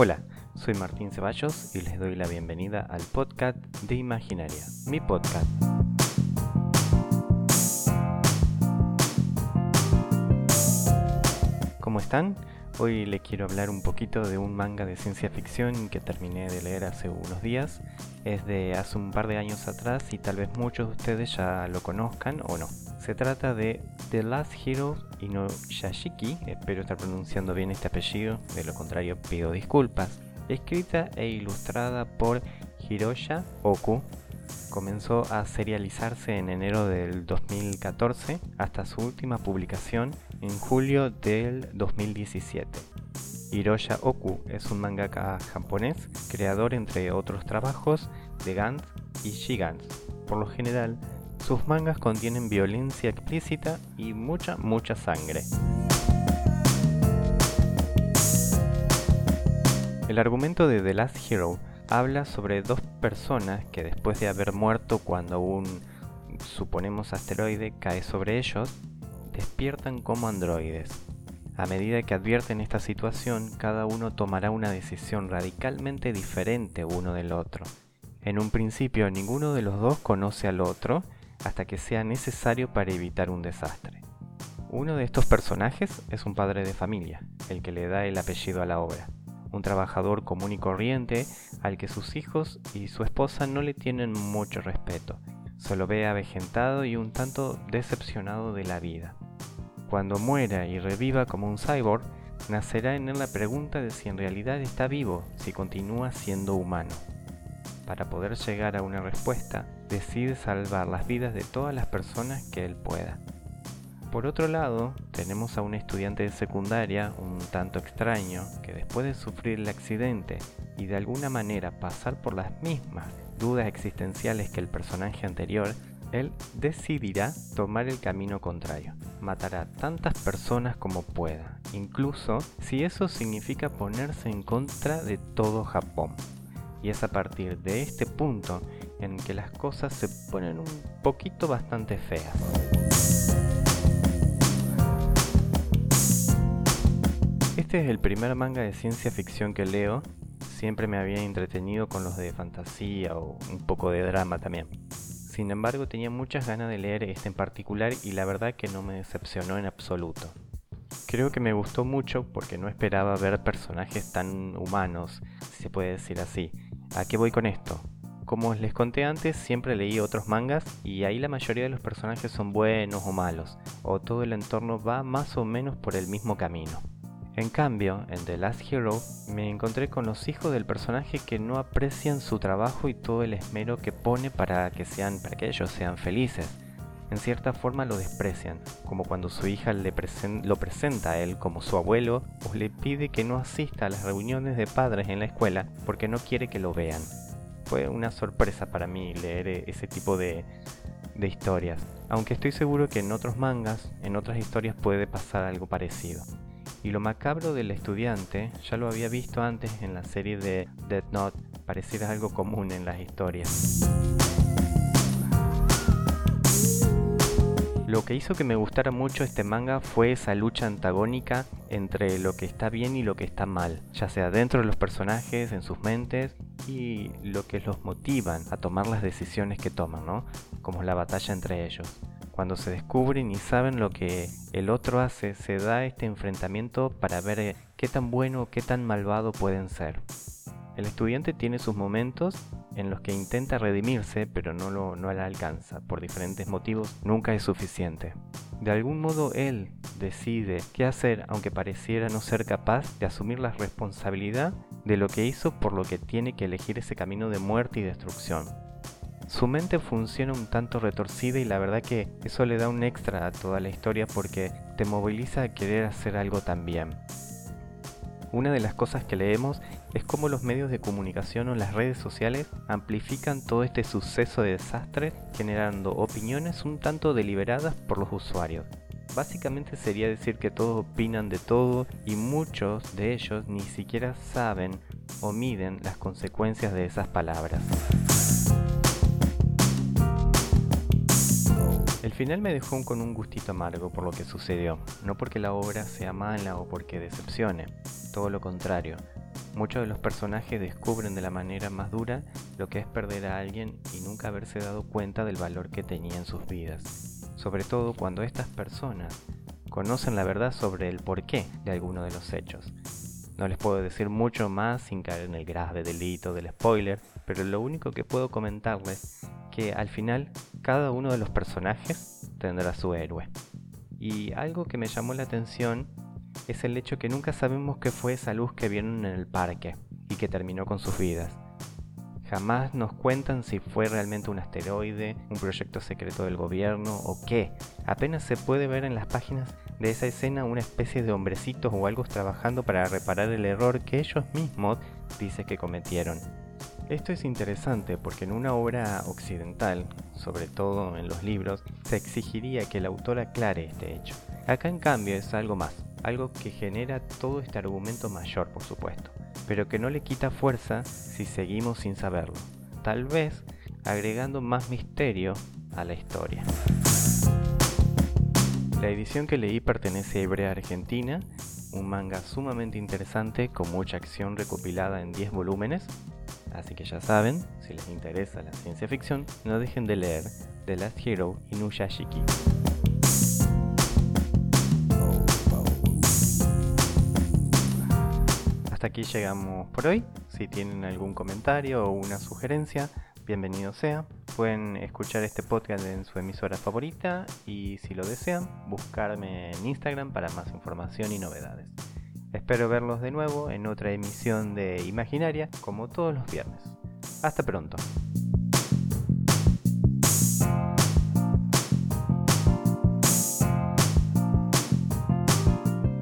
Hola, soy Martín Ceballos y les doy la bienvenida al podcast de Imaginaria, mi podcast. ¿Cómo están? Hoy les quiero hablar un poquito de un manga de ciencia ficción que terminé de leer hace unos días. Es de hace un par de años atrás y tal vez muchos de ustedes ya lo conozcan o no. Se trata de The Last Hero Inoyashiki, espero estar pronunciando bien este apellido, de lo contrario pido disculpas. Escrita e ilustrada por Hiroya Oku, comenzó a serializarse en enero del 2014 hasta su última publicación en julio del 2017. Hiroya Oku es un mangaka japonés, creador entre otros trabajos de Gantz y Shigans. Por lo general, sus mangas contienen violencia explícita y mucha, mucha sangre. El argumento de The Last Hero habla sobre dos personas que después de haber muerto cuando un, suponemos, asteroide cae sobre ellos, despiertan como androides. A medida que advierten esta situación, cada uno tomará una decisión radicalmente diferente uno del otro. En un principio ninguno de los dos conoce al otro hasta que sea necesario para evitar un desastre. Uno de estos personajes es un padre de familia, el que le da el apellido a la obra un trabajador común y corriente al que sus hijos y su esposa no le tienen mucho respeto. Solo ve avejentado y un tanto decepcionado de la vida. Cuando muera y reviva como un cyborg, nacerá en él la pregunta de si en realidad está vivo, si continúa siendo humano. Para poder llegar a una respuesta, decide salvar las vidas de todas las personas que él pueda. Por otro lado, tenemos a un estudiante de secundaria un tanto extraño que después de sufrir el accidente y de alguna manera pasar por las mismas dudas existenciales que el personaje anterior, él decidirá tomar el camino contrario. Matará tantas personas como pueda, incluso si eso significa ponerse en contra de todo Japón. Y es a partir de este punto en que las cosas se ponen un poquito bastante feas. Este es el primer manga de ciencia ficción que leo. Siempre me había entretenido con los de fantasía o un poco de drama también. Sin embargo, tenía muchas ganas de leer este en particular y la verdad que no me decepcionó en absoluto. Creo que me gustó mucho porque no esperaba ver personajes tan humanos, si se puede decir así. ¿A qué voy con esto? Como les conté antes, siempre leí otros mangas y ahí la mayoría de los personajes son buenos o malos, o todo el entorno va más o menos por el mismo camino. En cambio, en The Last Hero me encontré con los hijos del personaje que no aprecian su trabajo y todo el esmero que pone para que, sean, para ellos sean felices. En cierta forma lo desprecian, como cuando su hija le lo presenta a él como su abuelo o le pide que no asista a las reuniones de padres en la escuela porque no quiere que lo vean. Fue una sorpresa para mí leer ese tipo de historias, aunque estoy seguro que en otros mangas, en otras historias puede pasar algo parecido. Y lo macabro del estudiante ya lo había visto antes en la serie de Dead Note, pareciera algo común en las historias. Lo que hizo que me gustara mucho este manga fue esa lucha antagónica entre lo que está bien y lo que está mal, ya sea dentro de los personajes, en sus mentes y lo que los motivan a tomar las decisiones que toman. Como la batalla entre ellos. Cuando se descubren y saben lo que el otro hace, se da este enfrentamiento para ver eh, qué tan bueno o qué tan malvado pueden ser. El estudiante tiene sus momentos en los que intenta redimirse, pero no lo no la alcanza. Por diferentes motivos, nunca es suficiente. De algún modo él decide qué hacer, aunque pareciera no ser capaz de asumir la responsabilidad de lo que hizo, por lo que tiene que elegir ese camino de muerte y destrucción. Su mente funciona un tanto retorcida y la verdad que eso le da un extra a toda la historia porque te moviliza a querer hacer algo también. Una de las cosas que leemos es cómo los medios de comunicación o las redes sociales amplifican todo este suceso de desastre generando opiniones un tanto deliberadas por los usuarios. Básicamente sería decir que todos opinan de todo y muchos de ellos ni siquiera saben o miden las consecuencias de esas palabras. El final me dejó con un gustito amargo por lo que sucedió, no porque la obra sea mala o porque decepcione, todo lo contrario. muchos de los personajes descubren de la manera más dura lo que es perder a alguien y nunca haberse dado cuenta del valor que tenía en sus vidas. Sobre todo cuando estas personas conocen la verdad sobre el porqué de alguno de los hechos. No les puedo decir mucho más sin caer en el grave delito del spoiler, pero lo único que puedo comentarles que al final cada uno de los personajes tendrá su héroe. Y algo que me llamó la atención es el hecho que nunca sabemos qué fue esa luz que vieron en el parque y que terminó con sus vidas. Jamás nos cuentan si fue realmente un asteroide, un proyecto secreto del gobierno o qué. Apenas se puede ver en las páginas de esa escena una especie de hombrecitos o algo trabajando para reparar el error que ellos mismos dicen que cometieron. Esto es interesante porque en una obra occidental, sobre todo en los libros, se exigiría que el autor aclare este hecho. Acá en cambio es algo más, algo que genera todo este argumento mayor, por supuesto, pero que no le quita fuerza si seguimos sin saberlo, tal vez agregando más misterio a la historia. La edición que leí pertenece a Hebrea Argentina, un manga sumamente interesante con mucha acción recopilada en 10 volúmenes Así que ya saben, si les interesa la ciencia ficción, no dejen de leer The Last Hero Inuyashiki. Hasta aquí llegamos por hoy. Si tienen algún comentario o una sugerencia, bienvenido sea. Pueden escuchar este podcast en su emisora favorita y si lo desean, buscarme en Instagram para más información y novedades. Espero verlos de nuevo en otra emisión de Imaginaria, como todos los viernes. Hasta pronto.